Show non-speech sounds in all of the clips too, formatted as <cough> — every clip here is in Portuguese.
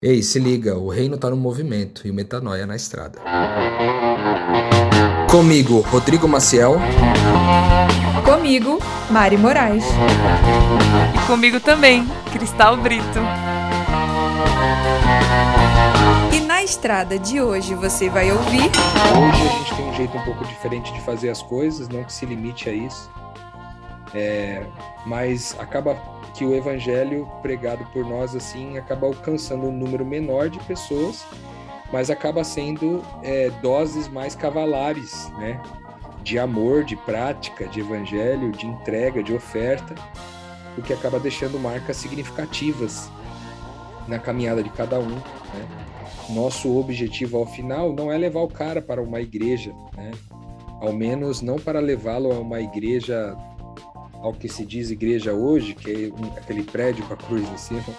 Ei, se liga, o reino tá no movimento e o metanoia na estrada. Comigo, Rodrigo Maciel. Comigo, Mari Moraes. E comigo também, Cristal Brito. E na estrada de hoje você vai ouvir. Hoje a gente tem um jeito um pouco diferente de fazer as coisas, não que se limite a isso. É, mas acaba que o evangelho pregado por nós assim acaba alcançando um número menor de pessoas, mas acaba sendo é, doses mais cavalares, né? De amor, de prática, de evangelho, de entrega, de oferta, o que acaba deixando marcas significativas na caminhada de cada um. Né? Nosso objetivo ao final não é levar o cara para uma igreja, né? ao menos não para levá-lo a uma igreja ao que se diz igreja hoje, que é aquele prédio com a cruz em cima,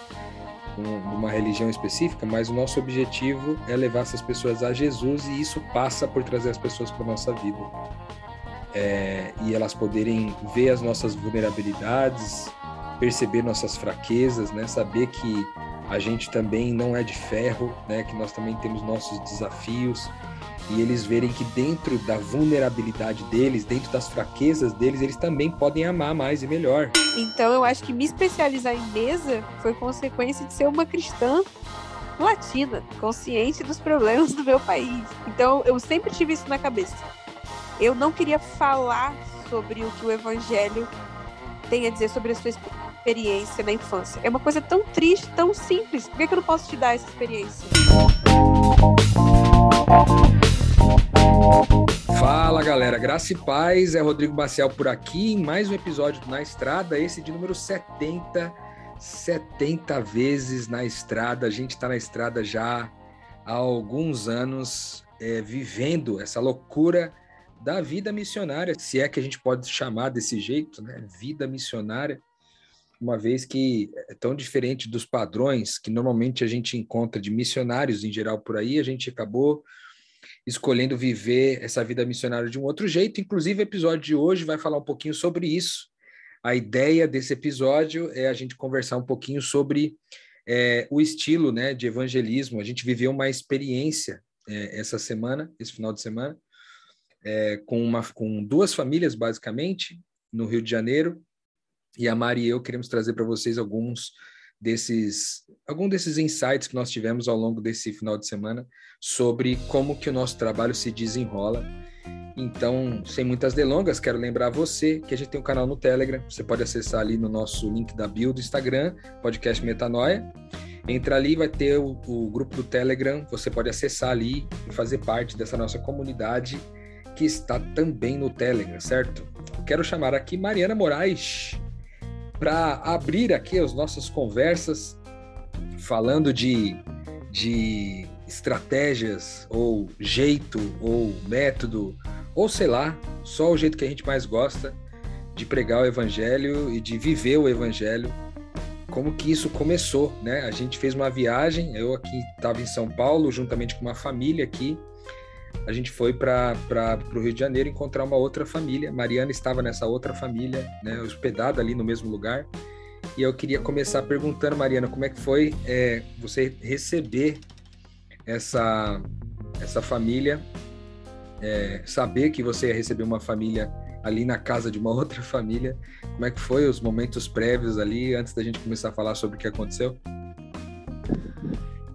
um, uma religião específica, mas o nosso objetivo é levar essas pessoas a Jesus e isso passa por trazer as pessoas para nossa vida. É, e elas poderem ver as nossas vulnerabilidades, perceber nossas fraquezas, né? saber que a gente também não é de ferro, né? que nós também temos nossos desafios, e eles verem que dentro da vulnerabilidade deles, dentro das fraquezas deles, eles também podem amar mais e melhor. Então eu acho que me especializar em mesa foi consequência de ser uma cristã latina, consciente dos problemas do meu país. Então eu sempre tive isso na cabeça. Eu não queria falar sobre o que o evangelho tem a dizer sobre a sua experiência na infância. É uma coisa tão triste, tão simples. Por que, que eu não posso te dar essa experiência? Fala galera, graça e paz, é Rodrigo Bacial por aqui em mais um episódio do Na Estrada, esse de número 70, 70 vezes na estrada, a gente está na estrada já há alguns anos, é, vivendo essa loucura da vida missionária, se é que a gente pode chamar desse jeito, né? Vida missionária, uma vez que é tão diferente dos padrões que normalmente a gente encontra de missionários em geral por aí, a gente acabou escolhendo viver essa vida missionária de um outro jeito. Inclusive, o episódio de hoje vai falar um pouquinho sobre isso. A ideia desse episódio é a gente conversar um pouquinho sobre é, o estilo né, de evangelismo. A gente viveu uma experiência é, essa semana, esse final de semana, é, com, uma, com duas famílias, basicamente, no Rio de Janeiro. E a Mari e eu queremos trazer para vocês alguns desses algum desses insights que nós tivemos ao longo desse final de semana sobre como que o nosso trabalho se desenrola. Então, sem muitas delongas, quero lembrar você que a gente tem um canal no Telegram. Você pode acessar ali no nosso link da bio do Instagram, podcast Metanoia. Entra ali, vai ter o, o grupo do Telegram. Você pode acessar ali e fazer parte dessa nossa comunidade que está também no Telegram, certo? Quero chamar aqui Mariana Moraes para abrir aqui as nossas conversas falando de, de estratégias ou jeito ou método ou sei lá, só o jeito que a gente mais gosta de pregar o evangelho e de viver o evangelho. Como que isso começou, né? A gente fez uma viagem, eu aqui estava em São Paulo, juntamente com uma família aqui. A gente foi para o Rio de Janeiro encontrar uma outra família. Mariana estava nessa outra família, né, hospedada ali no mesmo lugar. E eu queria começar perguntando, Mariana, como é que foi é, você receber essa, essa família, é, saber que você ia receber uma família ali na casa de uma <laughs> outra família. Como é que foi os momentos prévios ali, antes da gente começar a falar sobre o que aconteceu?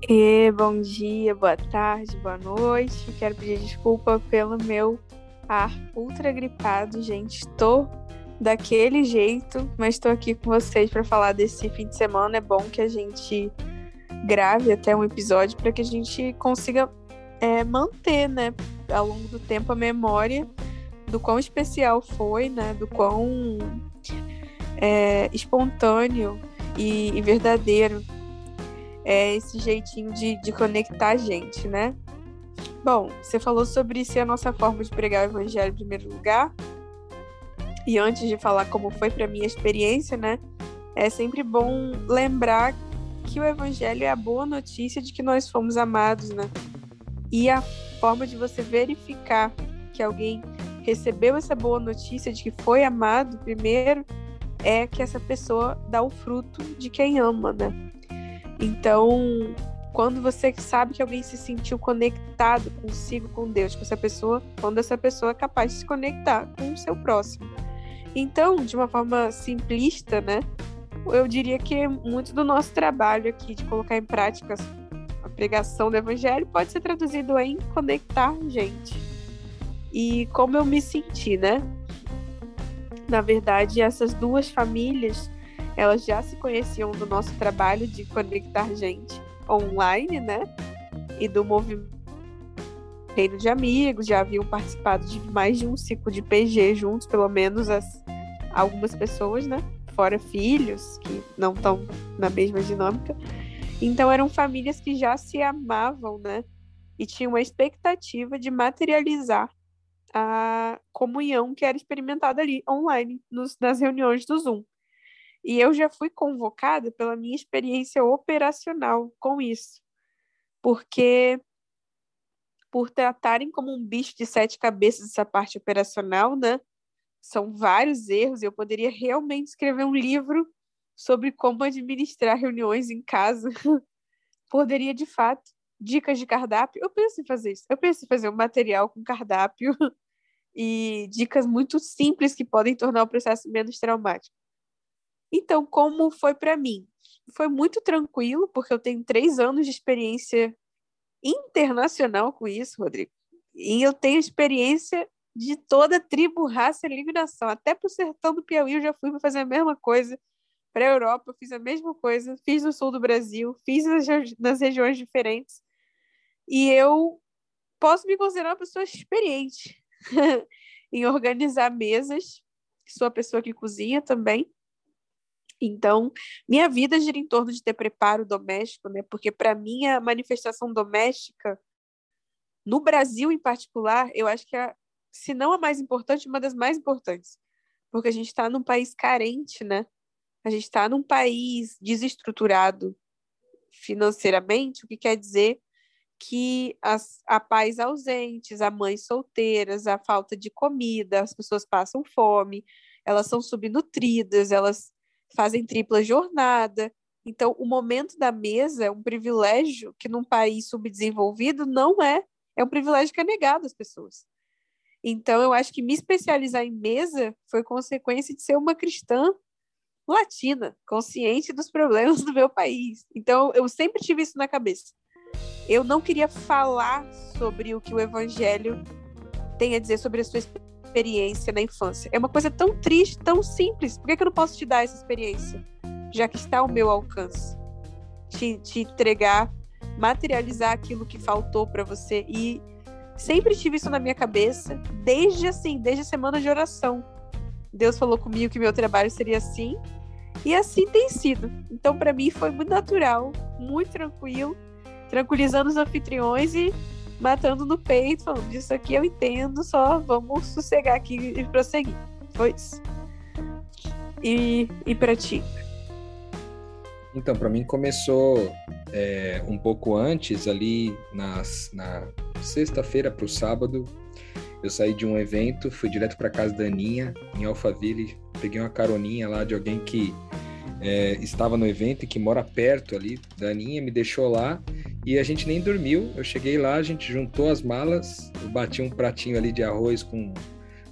E, bom dia, boa tarde, boa noite. Quero pedir desculpa pelo meu ar ultra gripado, gente. Tô daquele jeito, mas estou aqui com vocês para falar desse fim de semana. É bom que a gente grave até um episódio para que a gente consiga é, manter, né, ao longo do tempo a memória do quão especial foi, né, do quão é, espontâneo e, e, verdadeiro é esse jeitinho de, de conectar a gente, né? Bom, você falou sobre ser a nossa forma de pregar o evangelho em primeiro lugar. E antes de falar como foi para mim a experiência, né? É sempre bom lembrar que o evangelho é a boa notícia de que nós fomos amados, né? E a forma de você verificar que alguém recebeu essa boa notícia de que foi amado primeiro é que essa pessoa dá o fruto de quem ama, né? Então, quando você sabe que alguém se sentiu conectado consigo, com Deus, com essa pessoa, quando essa pessoa é capaz de se conectar com o seu próximo. Então, de uma forma simplista, né? Eu diria que muito do nosso trabalho aqui de colocar em prática a pregação do evangelho pode ser traduzido em conectar gente. E como eu me senti, né? Na verdade, essas duas famílias, elas já se conheciam do nosso trabalho de conectar gente online, né? E do movimento Reino de Amigos, já haviam participado de mais de um ciclo de PG juntos, pelo menos as, algumas pessoas, né? Fora filhos, que não estão na mesma dinâmica. Então eram famílias que já se amavam, né? E tinham uma expectativa de materializar a comunhão que era experimentada ali online, nos, nas reuniões do Zoom. E eu já fui convocada pela minha experiência operacional com isso, porque por tratarem como um bicho de sete cabeças essa parte operacional, né? São vários erros. Eu poderia realmente escrever um livro sobre como administrar reuniões em casa. <laughs> poderia, de fato, dicas de cardápio. Eu penso em fazer isso. Eu penso em fazer um material com cardápio <laughs> e dicas muito simples que podem tornar o processo menos traumático. Então, como foi para mim? Foi muito tranquilo, porque eu tenho três anos de experiência internacional com isso, Rodrigo. E eu tenho experiência de toda tribo, raça e eliminação. Até para o sertão do Piauí eu já fui para fazer a mesma coisa. Para a Europa eu fiz a mesma coisa. Fiz no sul do Brasil, fiz nas, nas regiões diferentes. E eu posso me considerar uma pessoa experiente <laughs> em organizar mesas. Sou a pessoa que cozinha também. Então, minha vida gira em torno de ter preparo doméstico, né? Porque para mim a manifestação doméstica no Brasil em particular, eu acho que é, se não a mais importante, uma das mais importantes. Porque a gente está num país carente, né? A gente está num país desestruturado financeiramente, o que quer dizer que as, a pais ausentes, a mães solteiras, a falta de comida, as pessoas passam fome, elas são subnutridas, elas fazem tripla jornada. Então, o momento da mesa é um privilégio que num país subdesenvolvido não é, é um privilégio que é negado às pessoas. Então, eu acho que me especializar em mesa foi consequência de ser uma cristã latina, consciente dos problemas do meu país. Então, eu sempre tive isso na cabeça. Eu não queria falar sobre o que o evangelho tem a dizer sobre a sua experiência na infância. É uma coisa tão triste, tão simples. Por que, que eu não posso te dar essa experiência? Já que está ao meu alcance. Te, te entregar, materializar aquilo que faltou para você. E sempre tive isso na minha cabeça, desde assim, desde a semana de oração. Deus falou comigo que meu trabalho seria assim, e assim tem sido. Então, para mim, foi muito natural, muito tranquilo, tranquilizando os anfitriões e matando no peito, falando disso aqui eu entendo, só vamos sossegar aqui e prosseguir. Foi isso. E, e para ti? Então, para mim começou é, um pouco antes, ali nas, na sexta-feira para o sábado. Eu saí de um evento, fui direto para casa da Aninha, em Alphaville. Peguei uma caroninha lá de alguém que é, estava no evento e que mora perto ali da Aninha, me deixou lá e a gente nem dormiu. Eu cheguei lá, a gente juntou as malas, eu bati um pratinho ali de arroz com,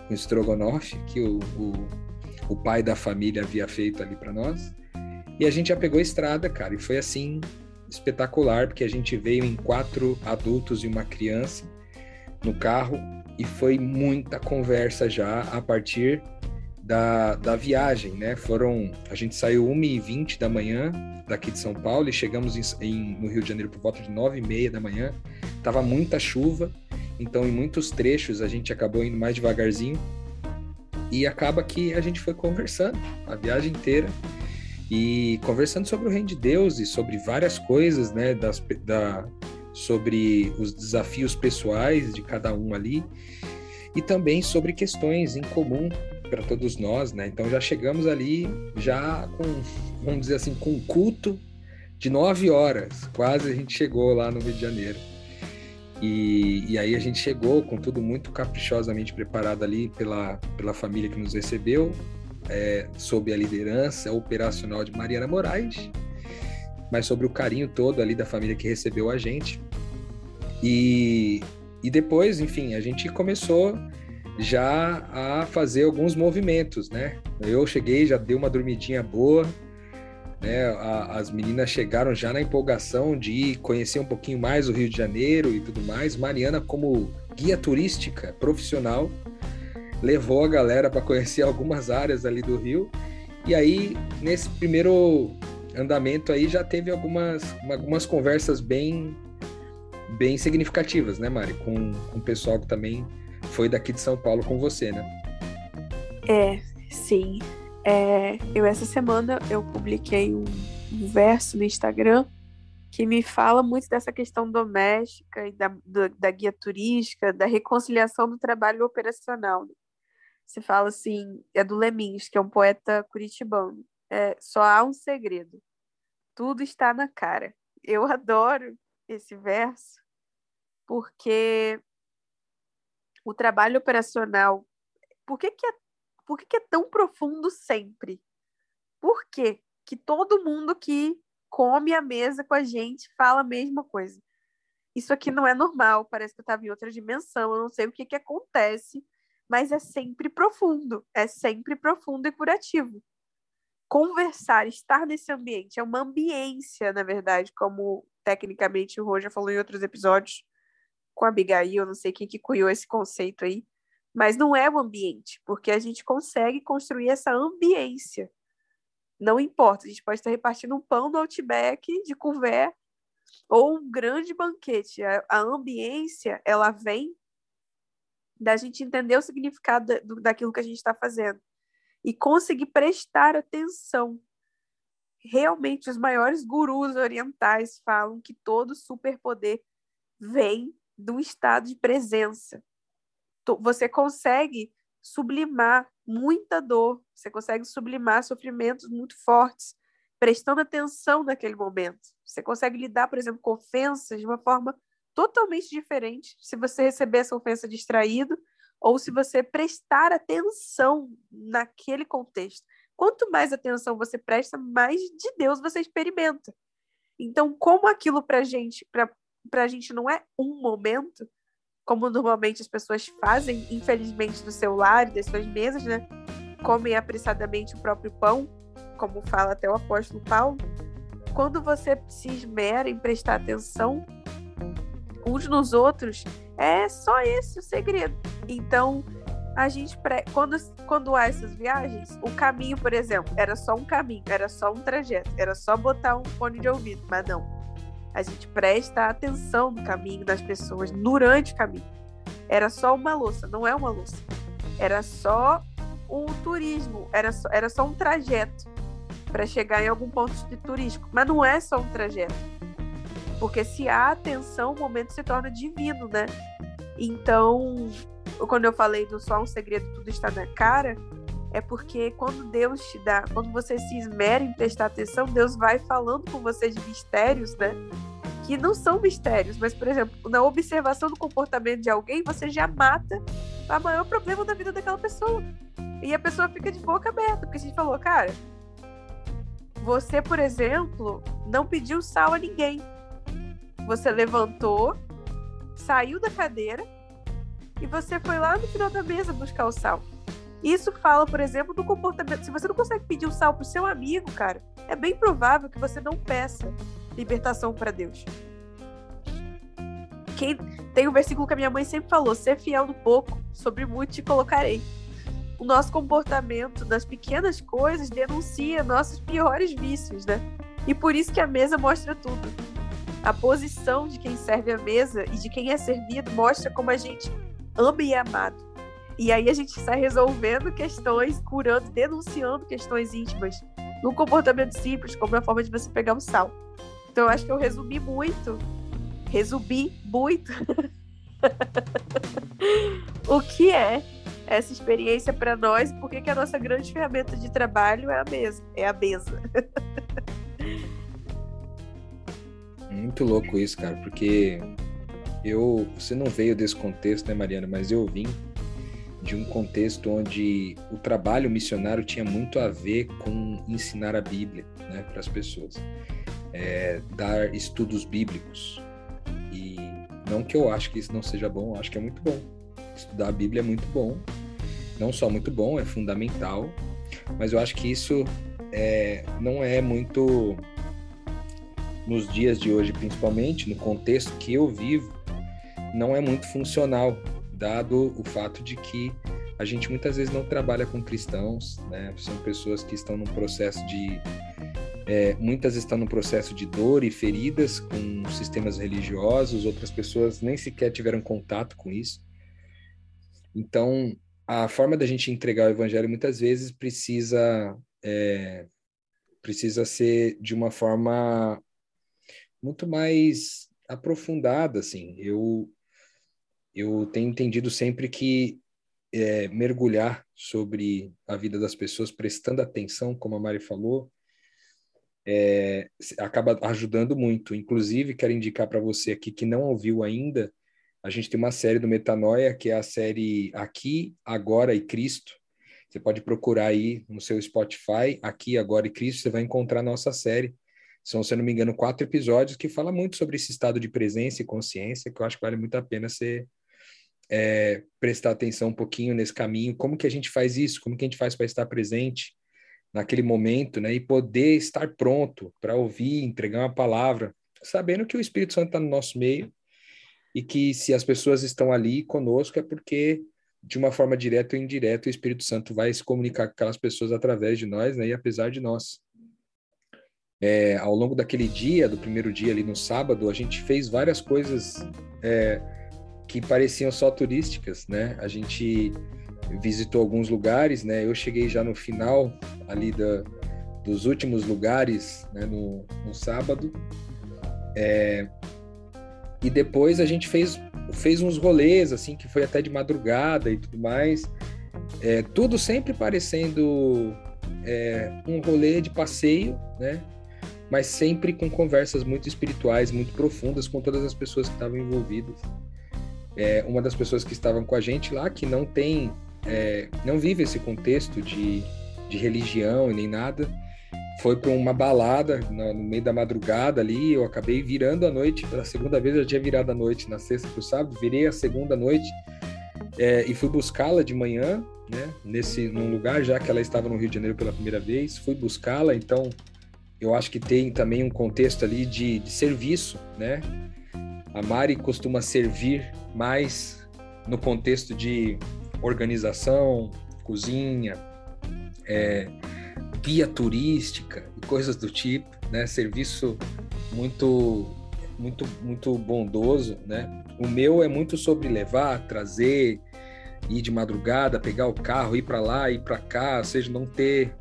com estrogonofe, que o, o, o pai da família havia feito ali para nós. E a gente já pegou a estrada, cara, e foi assim espetacular, porque a gente veio em quatro adultos e uma criança no carro e foi muita conversa já a partir da, da viagem, né? Foram. A gente saiu 1h20 da manhã daqui de São Paulo e chegamos em, em, no Rio de Janeiro por volta de 9h30 da manhã. Tava muita chuva, então em muitos trechos a gente acabou indo mais devagarzinho. E acaba que a gente foi conversando a viagem inteira e conversando sobre o reino de Deus e sobre várias coisas, né? Das, da, sobre os desafios pessoais de cada um ali e também sobre questões em comum para todos nós, né? Então já chegamos ali já com, vamos dizer assim, com um culto de nove horas, quase a gente chegou lá no Rio de Janeiro. E, e aí a gente chegou com tudo muito caprichosamente preparado ali pela, pela família que nos recebeu, é, sob a liderança operacional de Mariana Moraes. mas sobre o carinho todo ali da família que recebeu a gente. E, e depois, enfim, a gente começou já a fazer alguns movimentos, né? Eu cheguei, já dei uma dormidinha boa, né? A, as meninas chegaram já na empolgação de conhecer um pouquinho mais o Rio de Janeiro e tudo mais. Mariana, como guia turística profissional, levou a galera para conhecer <laughs> algumas áreas ali do Rio. E aí, nesse primeiro andamento aí, já teve algumas, algumas conversas bem bem significativas, né, Mari? Com, com o pessoal que também foi daqui de São Paulo com você, né? É, sim. É, eu essa semana eu publiquei um, um, verso no Instagram que me fala muito dessa questão doméstica e da, do, da guia turística, da reconciliação do trabalho operacional. Você fala assim, é do Lemins, que é um poeta curitibano. É, só há um segredo. Tudo está na cara. Eu adoro esse verso porque o trabalho operacional, por que, que, é, por que, que é tão profundo sempre? Por que que todo mundo que come a mesa com a gente fala a mesma coisa? Isso aqui não é normal, parece que eu estava em outra dimensão, eu não sei o que, que acontece, mas é sempre profundo, é sempre profundo e curativo. Conversar, estar nesse ambiente, é uma ambiência, na verdade, como tecnicamente o Roger falou em outros episódios, com a Abigail, não sei quem que cunhou esse conceito aí, mas não é o ambiente, porque a gente consegue construir essa ambiência. Não importa, a gente pode estar repartindo um pão no Outback de couvert ou um grande banquete. A, a ambiência, ela vem da gente entender o significado do, daquilo que a gente está fazendo e conseguir prestar atenção. Realmente, os maiores gurus orientais falam que todo superpoder vem do estado de presença. Você consegue sublimar muita dor, você consegue sublimar sofrimentos muito fortes, prestando atenção naquele momento. Você consegue lidar, por exemplo, com ofensas de uma forma totalmente diferente se você receber essa ofensa distraído ou se você prestar atenção naquele contexto. Quanto mais atenção você presta, mais de Deus você experimenta. Então, como aquilo para gente, para a gente não é um momento, como normalmente as pessoas fazem, infelizmente, no celular e das suas mesas, né? Comem apressadamente o próprio pão, como fala até o apóstolo Paulo. Quando você se esmera em prestar atenção uns nos outros, é só esse o segredo. Então, a gente quando quando há essas viagens, o caminho, por exemplo, era só um caminho, era só um trajeto, era só botar um fone de ouvido, mas não a gente presta atenção no caminho das pessoas durante o caminho. Era só uma louça, não é uma louça. Era só um turismo, era só, era só um trajeto para chegar em algum ponto de turístico. Mas não é só um trajeto. Porque se há atenção, o momento se torna divino, né? Então, quando eu falei do só um segredo, tudo está na cara, é porque quando Deus te dá, quando você se esmera em prestar atenção, Deus vai falando com você de mistérios, né? Que não são mistérios, mas, por exemplo, na observação do comportamento de alguém, você já mata o maior problema da vida daquela pessoa. E a pessoa fica de boca aberta, porque a gente falou, cara, você, por exemplo, não pediu sal a ninguém. Você levantou, saiu da cadeira e você foi lá no final da mesa buscar o sal. Isso fala, por exemplo, do comportamento. Se você não consegue pedir o sal pro seu amigo, cara, é bem provável que você não peça libertação para Deus. Quem tem um versículo que a minha mãe sempre falou: ser fiel no pouco, sobre muito te colocarei. O nosso comportamento nas pequenas coisas denuncia nossos piores vícios, né? E por isso que a mesa mostra tudo. A posição de quem serve a mesa e de quem é servido mostra como a gente ama e é amado. E aí a gente sai resolvendo questões, curando, denunciando questões íntimas num comportamento simples, como a forma de você pegar o sal. Então eu acho que eu resumi muito, resumi muito <laughs> o que é essa experiência para nós, porque que a nossa grande ferramenta de trabalho é a mesa, é a mesa. Muito louco isso, cara, porque eu, você não veio desse contexto, né, Mariana, mas eu vim de um contexto onde o trabalho missionário tinha muito a ver com ensinar a Bíblia né, para as pessoas. é, dar estudos bíblicos. E não que eu acho que isso não seja bom, eu acho que é muito bom. Estudar a Bíblia é muito bom. Não só muito bom, é fundamental, mas eu acho que isso é, não é muito nos dias de hoje, principalmente no contexto que eu vivo, não é muito funcional, dado o fato de que a gente muitas vezes não trabalha com cristãos, né? São pessoas que estão num processo de é, muitas estão no processo de dor e feridas com sistemas religiosos, outras pessoas nem sequer tiveram contato com isso. Então, a forma da gente entregar o evangelho muitas vezes precisa é, precisa ser de uma forma muito mais aprofundada, assim. Eu eu tenho entendido sempre que é, mergulhar sobre a vida das pessoas, prestando atenção, como a Mari falou, é, acaba ajudando muito. Inclusive, quero indicar para você aqui que não ouviu ainda, a gente tem uma série do Metanoia, que é a série Aqui, Agora e Cristo. Você pode procurar aí no seu Spotify, Aqui, Agora e Cristo, você vai encontrar a nossa série. São, se não me engano, quatro episódios que fala muito sobre esse estado de presença e consciência, que eu acho que vale muito a pena você é, prestar atenção um pouquinho nesse caminho. Como que a gente faz isso? Como que a gente faz para estar presente? naquele momento, né? E poder estar pronto para ouvir, entregar uma palavra, sabendo que o Espírito Santo está no nosso meio e que se as pessoas estão ali conosco é porque de uma forma direta ou indireta o Espírito Santo vai se comunicar com aquelas pessoas através de nós, né? E apesar de nós. É, ao longo daquele dia, do primeiro dia ali no sábado, a gente fez várias coisas é, que pareciam só turísticas, né? A gente visitou alguns lugares, né? Eu cheguei já no final ali da, dos últimos lugares, né? No, no sábado. É, e depois a gente fez, fez uns rolês, assim, que foi até de madrugada e tudo mais. É, tudo sempre parecendo é, um rolê de passeio, né? Mas sempre com conversas muito espirituais, muito profundas com todas as pessoas que estavam envolvidas. É, uma das pessoas que estavam com a gente lá, que não tem é, não vive esse contexto de, de religião nem nada. Foi para uma balada no, no, meio da madrugada ali. Eu acabei virando a noite pela segunda vez. Eu tinha virado a noite na sexta para o sábado, virei a segunda noite é, e fui buscá-la de manhã, né? Nesse num lugar já que ela estava no Rio de Janeiro pela primeira vez. Fui buscá-la, então eu acho que tem também um contexto ali de, de serviço, né? A Mari costuma servir mais no contexto de organização, cozinha, é, guia turística e coisas do tipo, né? Serviço muito, muito, muito bondoso, né? O meu é muito sobre levar, trazer, ir de madrugada, pegar o carro, ir para lá, ir para cá, ou seja, não ter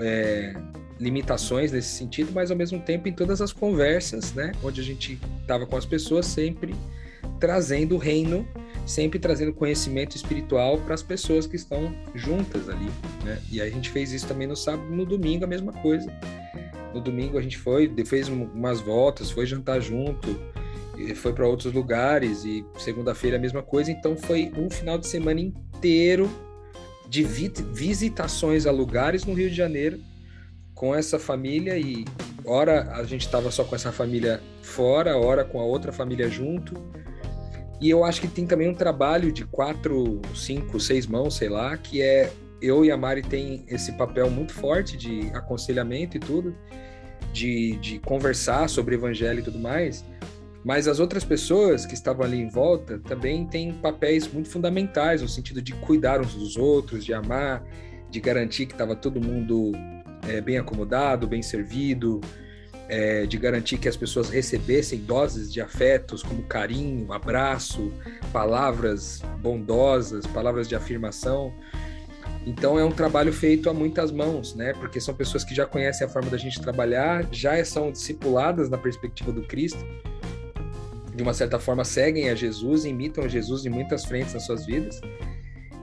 é, limitações nesse sentido, mas ao mesmo tempo em todas as conversas, né? Onde a gente estava com as pessoas sempre trazendo o reino sempre trazendo conhecimento espiritual para as pessoas que estão juntas ali, né? E a gente fez isso também no sábado, no domingo a mesma coisa. No domingo a gente foi, fez umas voltas, foi jantar junto, foi para outros lugares e segunda-feira a mesma coisa. Então foi um final de semana inteiro de visitações a lugares no Rio de Janeiro com essa família e hora a gente estava só com essa família fora, hora com a outra família junto e eu acho que tem também um trabalho de quatro, cinco, seis mãos, sei lá, que é eu e a Mari tem esse papel muito forte de aconselhamento e tudo, de, de conversar sobre evangelho e tudo mais. Mas as outras pessoas que estavam ali em volta também têm papéis muito fundamentais, no sentido de cuidar uns dos outros, de amar, de garantir que estava todo mundo é, bem acomodado, bem servido, é, de garantir que as pessoas recebessem doses de afetos como carinho, abraço, palavras bondosas, palavras de afirmação. Então é um trabalho feito a muitas mãos, né? Porque são pessoas que já conhecem a forma da gente trabalhar, já são discipuladas na perspectiva do Cristo, de uma certa forma seguem a Jesus, imitam Jesus em muitas frentes nas suas vidas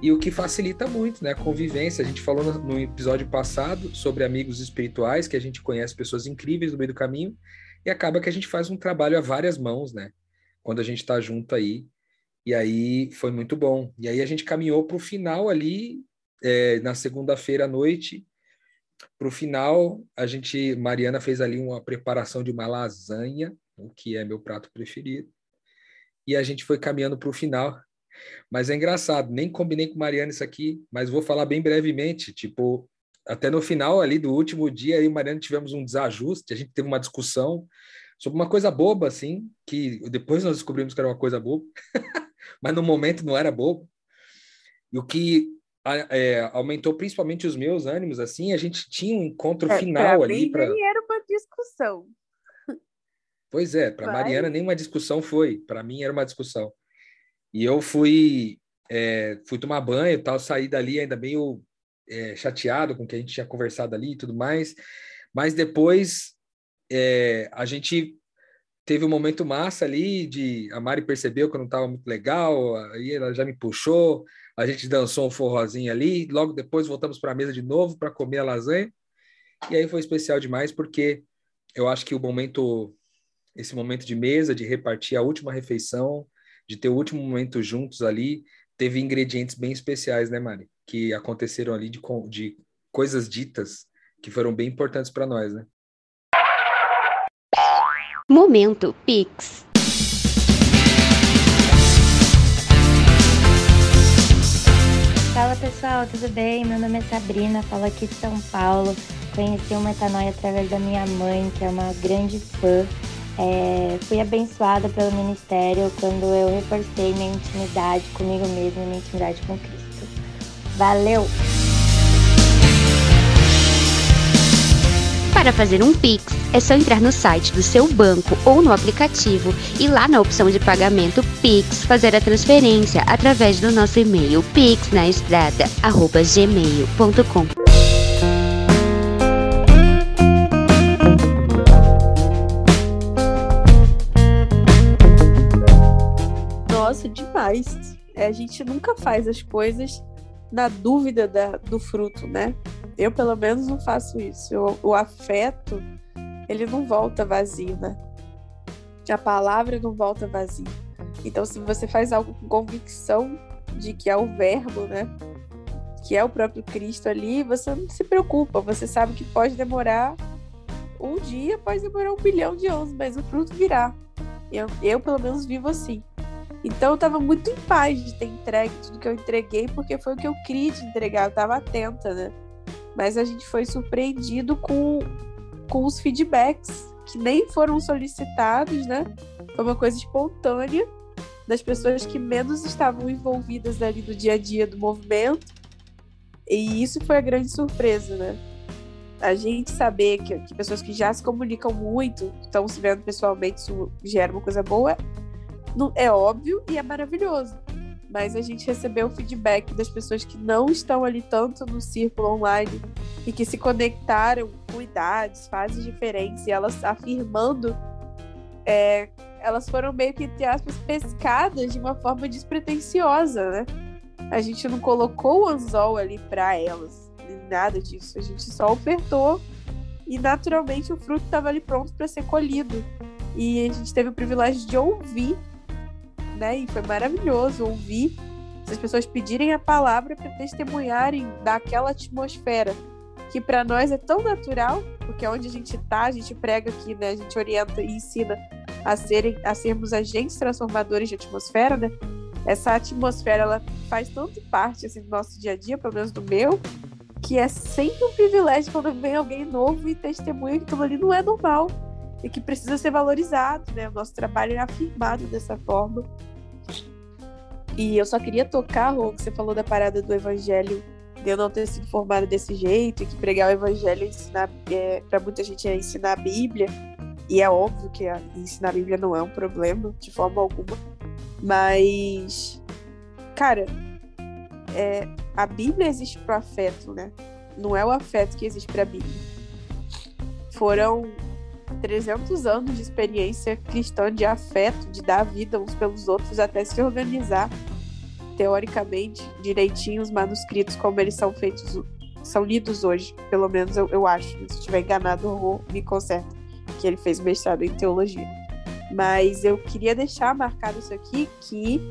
e o que facilita muito, né? A convivência. A gente falou no, no, episódio passado sobre amigos espirituais, que a gente conhece pessoas incríveis no meio do caminho, e acaba que a gente faz um trabalho a várias mãos, né? Quando a gente está junto aí. E aí foi muito bom. E aí a gente caminhou para o final ali, é, na segunda-feira à noite, para o final, a gente, Mariana fez ali uma preparação de uma lasanha, o que é meu prato preferido, e a gente foi caminhando para o final. Mas é engraçado, nem combinei com Mariana isso aqui, mas vou falar bem brevemente. Tipo, até no final ali do último dia, eu e Mariana tivemos um desajuste, a gente teve uma discussão sobre uma coisa boba, assim, que depois nós descobrimos que era uma coisa boba, <laughs> mas no momento não era bobo. E o que é, aumentou principalmente os meus ânimos, assim, a gente tinha um encontro é, final ali. Para mim era uma discussão. Pois é, para Mariana nenhuma discussão foi, para mim era uma discussão. E eu fui é, fui tomar banho e tal, saí dali ainda meio é, chateado com o que a gente tinha conversado ali e tudo mais. Mas depois é, a gente teve um momento massa ali de a Mari percebeu que eu não estava muito legal, aí ela já me puxou, a gente dançou um forrozinho ali, logo depois voltamos para a mesa de novo para comer a lasanha. E aí foi especial demais porque eu acho que o momento esse momento de mesa, de repartir a última refeição, de ter o último momento juntos ali, teve ingredientes bem especiais, né, Mari? Que aconteceram ali de, de coisas ditas que foram bem importantes para nós, né? Momento Pix. Fala pessoal, tudo bem? Meu nome é Sabrina, falo aqui de São Paulo. Conheci o Metanoia através da minha mãe, que é uma grande fã. É, fui abençoada pelo ministério quando eu reforcei minha intimidade comigo mesma e minha intimidade com Cristo. Valeu! Para fazer um Pix, é só entrar no site do seu banco ou no aplicativo e lá na opção de pagamento Pix fazer a transferência através do nosso e-mail pixnaestrada@gmail.com. Demais. É, a gente nunca faz as coisas na dúvida da, do fruto, né? Eu, pelo menos, não faço isso. Eu, o afeto, ele não volta vazio, né? A palavra não volta vazio. Então, se você faz algo com convicção de que é o verbo, né? Que é o próprio Cristo ali, você não se preocupa. Você sabe que pode demorar um dia, pode demorar um bilhão de anos, mas o fruto virá. Eu, eu pelo menos, vivo assim. Então eu estava muito em paz de ter entregue tudo que eu entreguei, porque foi o que eu queria de entregar, eu estava atenta, né? mas a gente foi surpreendido com, com os feedbacks que nem foram solicitados, né? Foi uma coisa espontânea das pessoas que menos estavam envolvidas ali no dia a dia do movimento. E isso foi a grande surpresa, né? A gente saber que, que pessoas que já se comunicam muito, estão se vendo pessoalmente, isso gera uma coisa boa, é óbvio e é maravilhoso mas a gente recebeu o feedback das pessoas que não estão ali tanto no círculo online e que se conectaram com idades, fases diferentes, e elas afirmando, é, elas foram meio que, entre aspas, pescadas de uma forma despretensiosa, né? A gente não colocou o anzol ali para elas, nada disso. A gente só ofertou e naturalmente o fruto estava ali pronto para ser colhido. E a gente teve o privilégio de ouvir né? E foi maravilhoso ouvir as pessoas pedirem a palavra para testemunharem daquela atmosfera que para nós é tão natural, porque é onde a gente está, a gente prega aqui, né? A gente orienta e ensina a serem a sermos agentes transformadores de atmosfera, né? Essa atmosfera ela faz tanto parte assim do nosso dia a dia, pelo menos do meu, que é sempre um privilégio quando vem alguém novo e testemunha que aquilo ali não é normal e que precisa ser valorizado, né? O nosso trabalho é afirmado dessa forma. E eu só queria tocar, Rô, que você falou da parada do evangelho, de eu não ter sido formada desse jeito, e que pregar o evangelho ensinar, é, para muita gente é ensinar a Bíblia. E é óbvio que ensinar a Bíblia não é um problema, de forma alguma. Mas, cara, é, a Bíblia existe pro afeto, né? Não é o afeto que existe pra Bíblia. Foram 300 anos de experiência cristã de afeto, de dar vida uns pelos outros, até se organizar teoricamente direitinho os manuscritos como eles são feitos, são lidos hoje, pelo menos eu, eu acho. Se estiver enganado, me conserta, que ele fez mestrado em teologia. Mas eu queria deixar marcado isso aqui que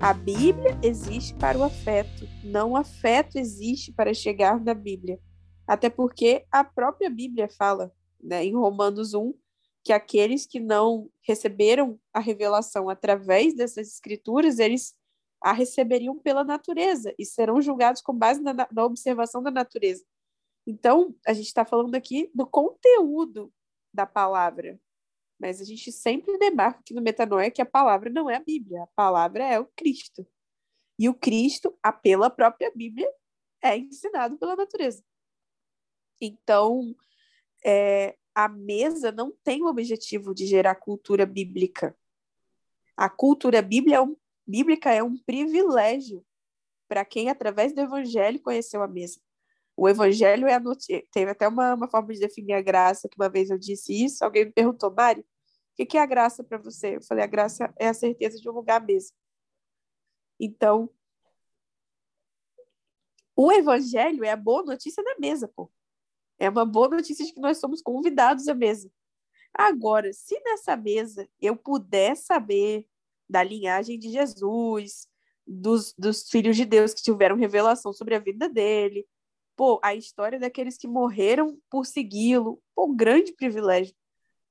a Bíblia existe para o afeto, não o afeto existe para chegar na Bíblia. Até porque a própria Bíblia fala, né, em Romanos 1, que aqueles que não receberam a revelação através dessas escrituras, eles a receberiam pela natureza e serão julgados com base na, na observação da natureza. Então, a gente está falando aqui do conteúdo da palavra, mas a gente sempre demarca aqui no Metanoia que a palavra não é a Bíblia, a palavra é o Cristo. E o Cristo, pela própria Bíblia, é ensinado pela natureza. Então, é, a mesa não tem o objetivo de gerar cultura bíblica. A cultura bíblia é um, bíblica é um privilégio para quem, através do evangelho, conheceu a mesa. O evangelho é a notícia. Teve até uma, uma forma de definir a graça, que uma vez eu disse isso, alguém me perguntou, Mari, o que é a graça para você? Eu falei, a graça é a certeza de um lugar mesmo. Então, o evangelho é a boa notícia da mesa, pô. É uma boa notícia de que nós somos convidados à mesa. Agora, se nessa mesa eu puder saber da linhagem de Jesus, dos, dos filhos de Deus que tiveram revelação sobre a vida dele, pô, a história daqueles que morreram por segui-lo, pô, um grande privilégio.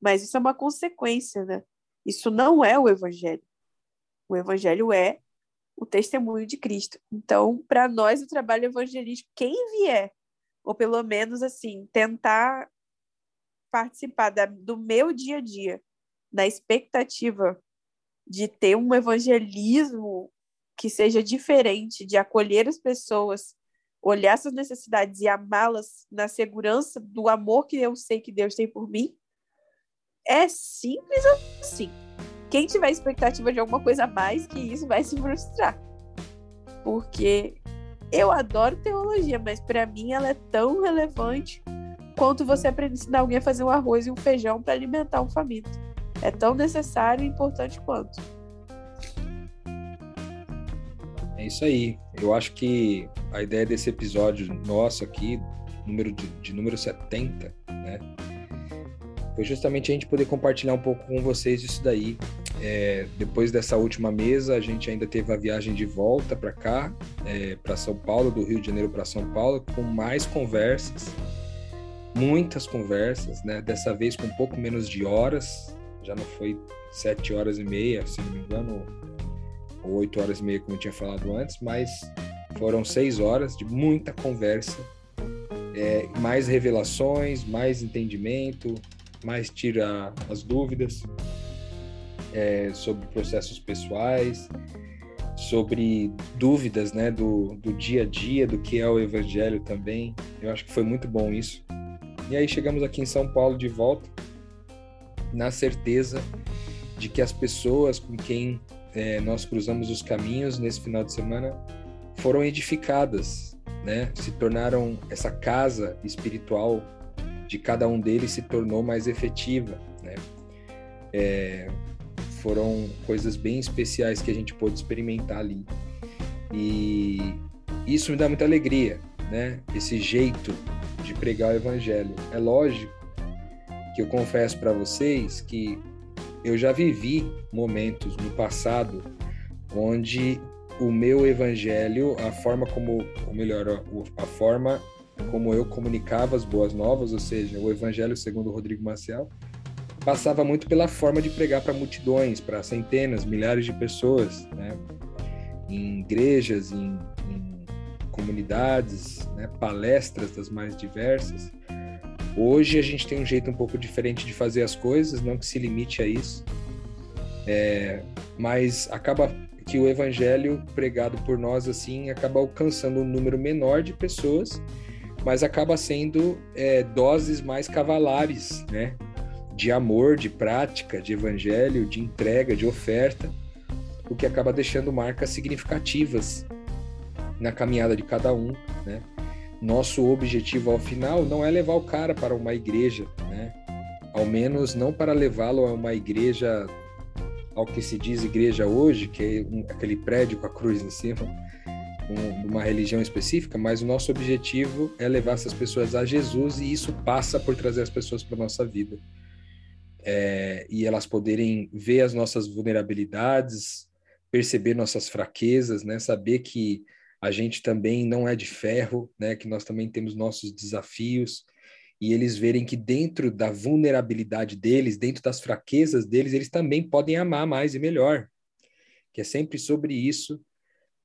Mas isso é uma consequência, né? Isso não é o evangelho. O evangelho é o testemunho de Cristo. Então, para nós, o trabalho evangelístico, quem vier, ou pelo menos assim, tentar participar da, do meu dia a dia, na expectativa de ter um evangelismo que seja diferente, de acolher as pessoas, olhar essas necessidades e amá-las na segurança do amor que eu sei que Deus tem por mim, é simples assim. Quem tiver expectativa de alguma coisa a mais que isso vai se frustrar. Porque eu adoro teologia, mas para mim ela é tão relevante quanto você aprender a ensinar alguém a fazer um arroz e um feijão para alimentar um faminto. É tão necessário e importante quanto. É isso aí. Eu acho que a ideia desse episódio nosso aqui, número de, de número 70, né? foi justamente a gente poder compartilhar um pouco com vocês isso daí. É, depois dessa última mesa, a gente ainda teve a viagem de volta para cá, é, para São Paulo, do Rio de Janeiro para São Paulo, com mais conversas, muitas conversas, né? Dessa vez com um pouco menos de horas, já não foi sete horas e meia, se não me engano, ou oito horas e meia, como eu tinha falado antes, mas foram seis horas de muita conversa, é, mais revelações, mais entendimento, mais tira as dúvidas é, sobre processos pessoais, sobre dúvidas né, do, do dia a dia, do que é o evangelho também. Eu acho que foi muito bom isso. E aí chegamos aqui em São Paulo de volta, na certeza de que as pessoas com quem é, nós cruzamos os caminhos nesse final de semana foram edificadas, né? Se tornaram essa casa espiritual de cada um deles se tornou mais efetiva, né? É, foram coisas bem especiais que a gente pôde experimentar ali. E isso me dá muita alegria, né? Esse jeito de pregar o evangelho. É lógico que eu confesso para vocês que eu já vivi momentos no passado onde o meu evangelho, a forma como, ou melhor, a forma como eu comunicava as boas novas, ou seja, o Evangelho segundo Rodrigo Maciel, passava muito pela forma de pregar para multidões, para centenas, milhares de pessoas, né? em igrejas, em, em comunidades, né? palestras das mais diversas. Hoje a gente tem um jeito um pouco diferente de fazer as coisas, não que se limite a isso, é, mas acaba que o evangelho pregado por nós assim acaba alcançando um número menor de pessoas mas acaba sendo é, doses mais cavalares, né? De amor, de prática, de evangelho, de entrega, de oferta, o que acaba deixando marcas significativas na caminhada de cada um, né? Nosso objetivo ao final não é levar o cara para uma igreja, né? Ao menos não para levá-lo a uma igreja ao que se diz igreja hoje, que é um, aquele prédio com a cruz em cima, um, uma religião específica, mas o nosso objetivo é levar essas pessoas a Jesus e isso passa por trazer as pessoas para nossa vida. É, e elas poderem ver as nossas vulnerabilidades, perceber nossas fraquezas, né? Saber que a gente também não é de ferro, né? Que nós também temos nossos desafios e eles verem que dentro da vulnerabilidade deles, dentro das fraquezas deles, eles também podem amar mais e melhor. Que é sempre sobre isso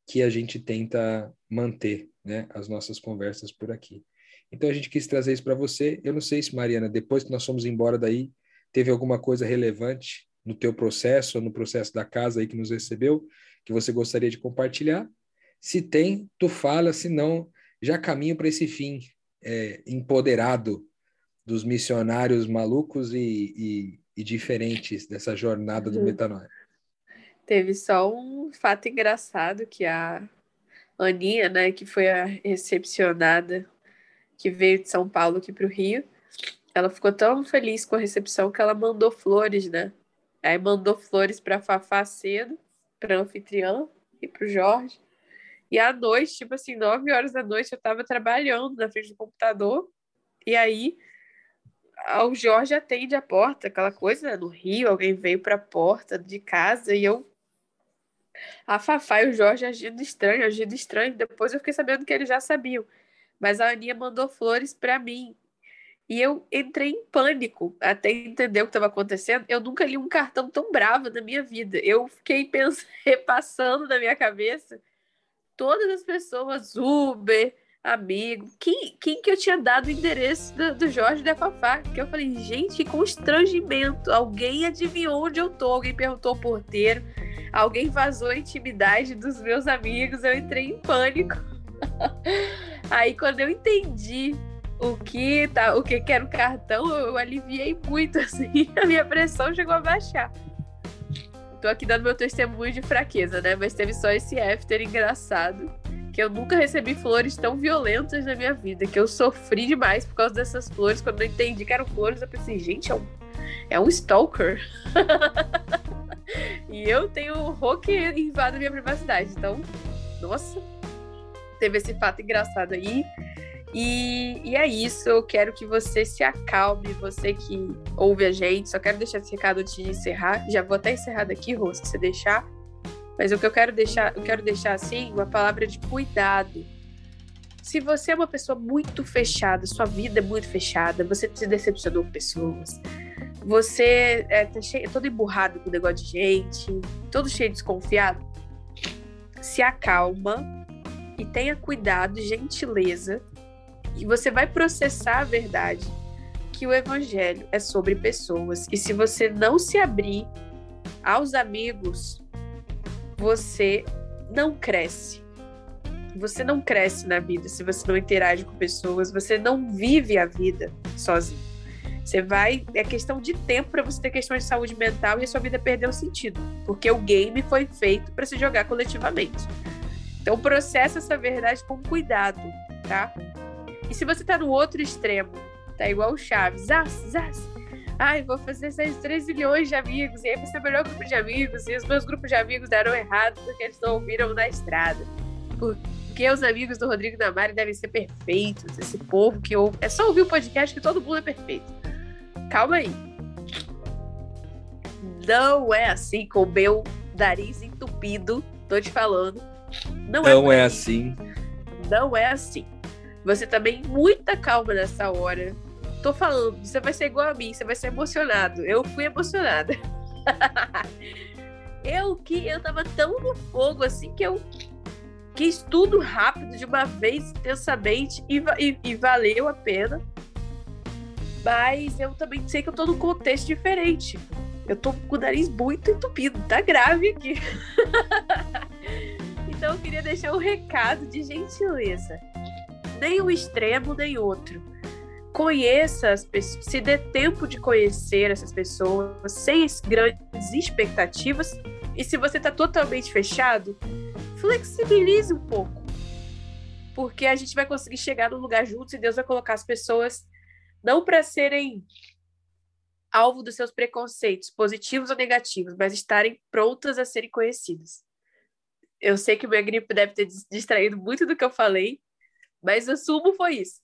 que a gente tenta manter, né, as nossas conversas por aqui. Então a gente quis trazer isso para você. Eu não sei se Mariana, depois que nós fomos embora daí, teve alguma coisa relevante no teu processo ou no processo da casa aí que nos recebeu que você gostaria de compartilhar. Se tem, tu fala, se não, já caminho para esse fim é, empoderado dos missionários malucos e, e, e diferentes dessa jornada do uhum. metanoia. Teve só um fato engraçado que a Aninha, né, que foi a recepcionada que veio de São Paulo aqui para o Rio, ela ficou tão feliz com a recepção que ela mandou flores, né? Aí mandou flores para Fafá cedo, para anfitriã e para o Jorge. E à noite, tipo assim, nove horas da noite, eu estava trabalhando na frente do computador. E aí, o Jorge atende a porta, aquela coisa, né? No Rio, alguém veio para a porta de casa e eu. A Fafá e o Jorge agindo estranho, agindo estranho. Depois eu fiquei sabendo que eles já sabiam. Mas a Aninha mandou flores para mim. E eu entrei em pânico até entender o que estava acontecendo. Eu nunca li um cartão tão bravo na minha vida. Eu fiquei <laughs> pensando, repassando na minha cabeça todas as pessoas, Uber, amigo, quem, quem que eu tinha dado o endereço do, do Jorge da Fafá? Que eu falei, gente, que constrangimento. Alguém adivinhou onde eu tô, alguém perguntou ao porteiro, alguém vazou a intimidade dos meus amigos, eu entrei em pânico. <laughs> Aí quando eu entendi o que tá, o que, que era o cartão, eu aliviei muito <laughs> assim, a minha pressão chegou a baixar. Tô aqui dando meu testemunho de fraqueza, né? Mas teve só esse after engraçado. Que eu nunca recebi flores tão violentas na minha vida. Que eu sofri demais por causa dessas flores. Quando eu entendi que eram flores, eu pensei, gente, é um, é um stalker. <laughs> e eu tenho horror que invada minha privacidade. Então, nossa, teve esse fato engraçado aí. E, e, é isso, eu quero que você se acalme, você que ouve a gente. Só quero deixar esse recado antes de encerrar. Já vou até encerrar daqui, Rô, se você deixar. Mas o que eu quero deixar, eu quero deixar assim, uma palavra de cuidado. Se você é uma pessoa muito fechada, sua vida é muito fechada, você se decepcionou com pessoas, você é tá cheio, todo emburrado com o negócio de gente, todo cheio de desconfiado, se acalma e tenha cuidado, gentileza e você vai processar a verdade que o evangelho é sobre pessoas. E se você não se abrir aos amigos, você não cresce. Você não cresce na vida se você não interage com pessoas, você não vive a vida sozinho. Você vai. É questão de tempo para você ter questões de saúde mental e a sua vida perdeu sentido. Porque o game foi feito para se jogar coletivamente. Então, processa essa verdade com cuidado, tá? E se você tá no outro extremo, tá igual o Chaves, zaz, zaz. Ai, vou fazer 3 milhões de amigos, e aí vai ser o melhor grupo de amigos, e os meus grupos de amigos deram errado porque eles não ouviram na estrada. Porque os amigos do Rodrigo da Mari devem ser perfeitos, esse povo que ouve. É só ouvir o podcast que todo mundo é perfeito. Calma aí. Não é assim com o meu nariz entupido, tô te falando. Não, é não é, é assim. Não é assim. Você também muita calma nessa hora. Tô falando, você vai ser igual a mim, você vai ser emocionado. Eu fui emocionada. <laughs> eu que eu tava tão no fogo assim que eu quis tudo rápido de uma vez, intensamente, e, e, e valeu a pena. Mas eu também sei que eu tô num contexto diferente. Eu tô com o nariz muito entupido, tá grave aqui. <laughs> então eu queria deixar um recado de gentileza nem um extremo nem outro. Conheça as pessoas, se dê tempo de conhecer essas pessoas sem grandes expectativas. E se você está totalmente fechado, flexibilize um pouco. Porque a gente vai conseguir chegar no lugar juntos e Deus vai colocar as pessoas não para serem alvo dos seus preconceitos, positivos ou negativos, mas estarem prontas a serem conhecidas. Eu sei que meu gripe deve ter distraído muito do que eu falei, mas o sumo foi isso.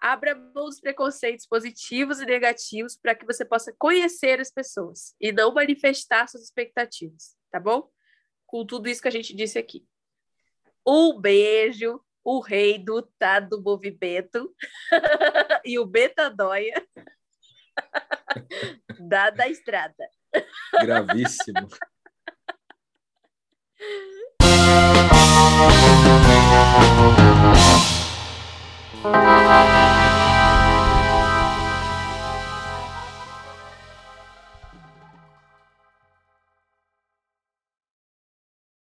Abra mão dos preconceitos positivos e negativos para que você possa conhecer as pessoas e não manifestar suas expectativas, tá bom? Com tudo isso que a gente disse aqui. Um beijo, o rei do tá do movimento <laughs> e o betadóia <laughs> da, da estrada. Gravíssimo. <laughs>